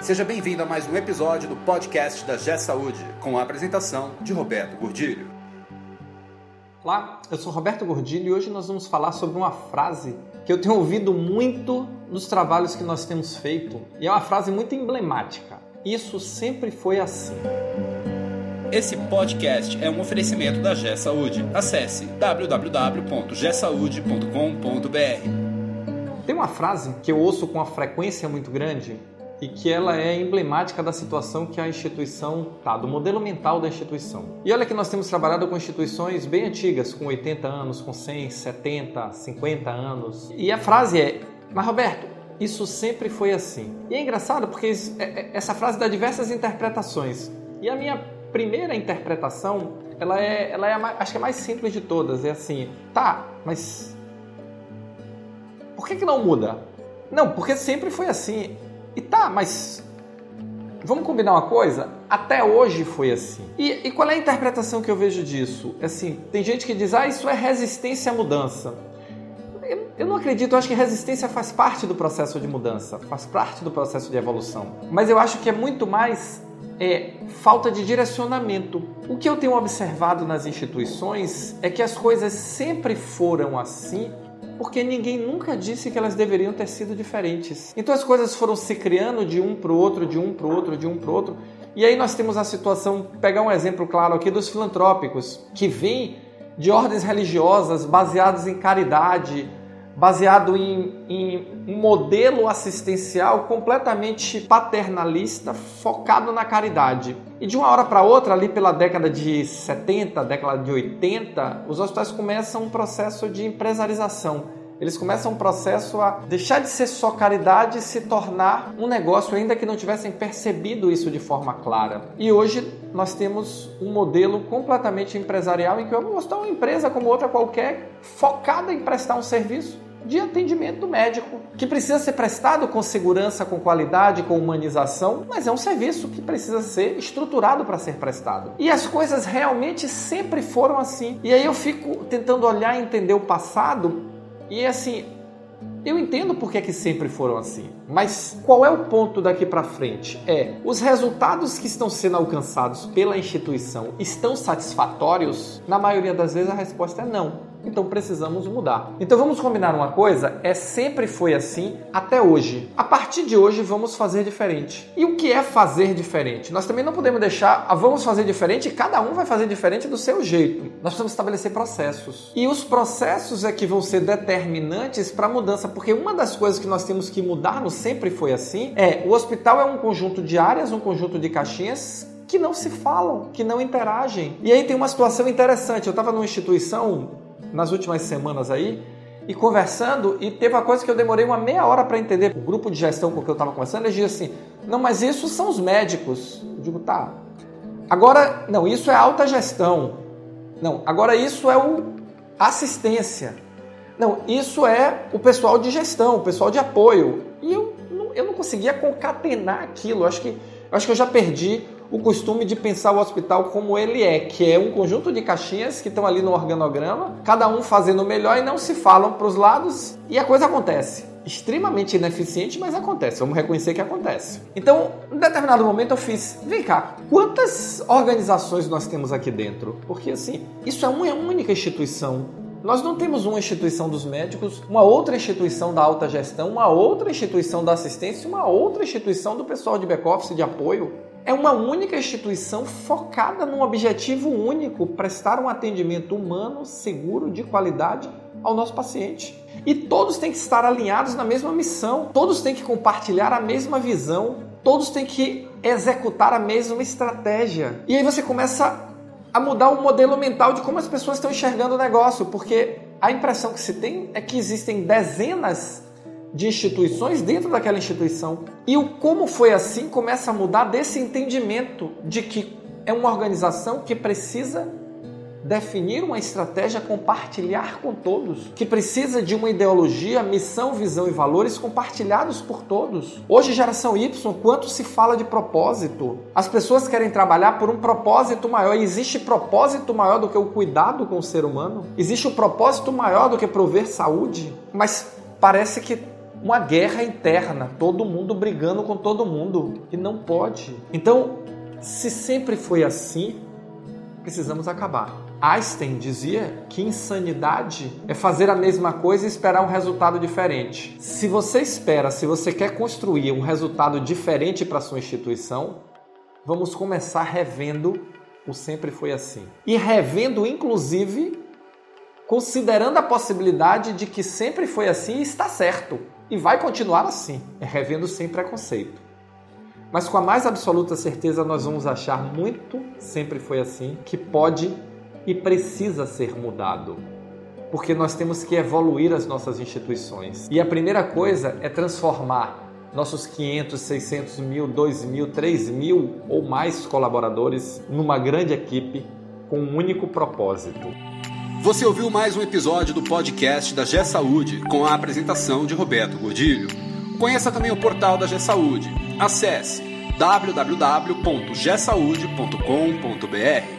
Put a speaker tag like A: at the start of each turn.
A: Seja bem-vindo a mais um episódio do podcast da G Saúde, com a apresentação de Roberto Gordilho.
B: Olá, eu sou Roberto Gordilho e hoje nós vamos falar sobre uma frase que eu tenho ouvido muito nos trabalhos que nós temos feito e é uma frase muito emblemática. Isso sempre foi assim.
A: Esse podcast é um oferecimento da G Saúde. Acesse www.gsaude.com.br.
B: Tem uma frase que eu ouço com uma frequência muito grande e que ela é emblemática da situação que a instituição está, do modelo mental da instituição. E olha que nós temos trabalhado com instituições bem antigas, com 80 anos, com 100, 70, 50 anos. E a frase é: Mas Roberto, isso sempre foi assim. E é engraçado porque é, é, essa frase dá diversas interpretações. E a minha primeira interpretação, ela é, ela é a, acho que é a mais simples de todas. É assim: Tá, mas por que, que não muda? Não, porque sempre foi assim. E tá, mas vamos combinar uma coisa? Até hoje foi assim. E, e, qual é a interpretação que eu vejo disso? Assim, tem gente que diz, ah, isso é resistência à mudança. Eu, eu não acredito, eu acho que resistência faz parte do processo de mudança, faz parte do processo de evolução. Mas eu acho que é muito mais é, falta de direcionamento. O que eu tenho observado nas instituições é que as coisas sempre foram assim porque ninguém nunca disse que elas deveriam ter sido diferentes. Então as coisas foram se criando de um para o outro, de um para o outro, de um para o outro. E aí nós temos a situação, pegar um exemplo claro aqui dos filantrópicos, que vêm de ordens religiosas baseadas em caridade, baseado em, em, um modelo assistencial completamente paternalista, focado na caridade. E de uma hora para outra, ali pela década de 70, década de 80, os hospitais começam um processo de empresarização. Eles começam um processo a deixar de ser só caridade e se tornar um negócio, ainda que não tivessem percebido isso de forma clara. E hoje nós temos um modelo completamente empresarial em que eu vou mostrar uma empresa como outra qualquer, focada em prestar um serviço de atendimento médico, que precisa ser prestado com segurança, com qualidade, com humanização, mas é um serviço que precisa ser estruturado para ser prestado. E as coisas realmente sempre foram assim. E aí eu fico tentando olhar e entender o passado e assim, eu entendo porque é que sempre foram assim, mas qual é o ponto daqui para frente? É, os resultados que estão sendo alcançados pela instituição estão satisfatórios? Na maioria das vezes a resposta é não então precisamos mudar. Então vamos combinar uma coisa? É sempre foi assim até hoje. A partir de hoje vamos fazer diferente. E o que é fazer diferente? Nós também não podemos deixar a vamos fazer diferente cada um vai fazer diferente do seu jeito. Nós precisamos estabelecer processos. E os processos é que vão ser determinantes para a mudança, porque uma das coisas que nós temos que mudar no sempre foi assim é o hospital é um conjunto de áreas, um conjunto de caixinhas que não se falam, que não interagem. E aí tem uma situação interessante. Eu estava numa instituição nas últimas semanas aí e conversando e teve uma coisa que eu demorei uma meia hora para entender. O grupo de gestão com que eu estava conversando, eles diziam assim: não, mas isso são os médicos. Eu digo, tá. Agora, não, isso é alta gestão. Não, agora isso é o assistência. Não, isso é o pessoal de gestão, o pessoal de apoio. E eu, eu não conseguia concatenar aquilo. Eu acho que, eu acho que eu já perdi o costume de pensar o hospital como ele é, que é um conjunto de caixinhas que estão ali no organograma, cada um fazendo o melhor e não se falam para os lados e a coisa acontece. Extremamente ineficiente, mas acontece. Vamos reconhecer que acontece. Então, em determinado momento eu fiz, vem cá, quantas organizações nós temos aqui dentro? Porque assim, isso é uma única instituição nós não temos uma instituição dos médicos, uma outra instituição da alta gestão, uma outra instituição da assistência, uma outra instituição do pessoal de back-office de apoio é uma única instituição focada num objetivo único: prestar um atendimento humano, seguro, de qualidade ao nosso paciente. E todos têm que estar alinhados na mesma missão, todos têm que compartilhar a mesma visão, todos têm que executar a mesma estratégia. E aí você começa a mudar o modelo mental de como as pessoas estão enxergando o negócio, porque a impressão que se tem é que existem dezenas de instituições dentro daquela instituição. E o como foi assim começa a mudar desse entendimento de que é uma organização que precisa definir uma estratégia, compartilhar com todos, que precisa de uma ideologia, missão, visão e valores compartilhados por todos. Hoje, geração Y, quanto se fala de propósito? As pessoas querem trabalhar por um propósito maior. E existe propósito maior do que o cuidado com o ser humano? Existe um propósito maior do que prover saúde? Mas parece que uma guerra interna, todo mundo brigando com todo mundo, e não pode. Então, se sempre foi assim, precisamos acabar. Einstein dizia que insanidade é fazer a mesma coisa e esperar um resultado diferente. Se você espera, se você quer construir um resultado diferente para sua instituição, vamos começar revendo o sempre foi assim. E revendo inclusive considerando a possibilidade de que sempre foi assim e está certo e vai continuar assim, é revendo sem preconceito. Mas com a mais absoluta certeza nós vamos achar muito sempre foi assim que pode e precisa ser mudado. Porque nós temos que evoluir as nossas instituições. E a primeira coisa é transformar nossos 500, 600 mil, 2 mil, 3 mil ou mais colaboradores numa grande equipe com um único propósito.
A: Você ouviu mais um episódio do podcast da G Saúde com a apresentação de Roberto Godilho. Conheça também o portal da G Saúde. Acesse www.gsaude.com.br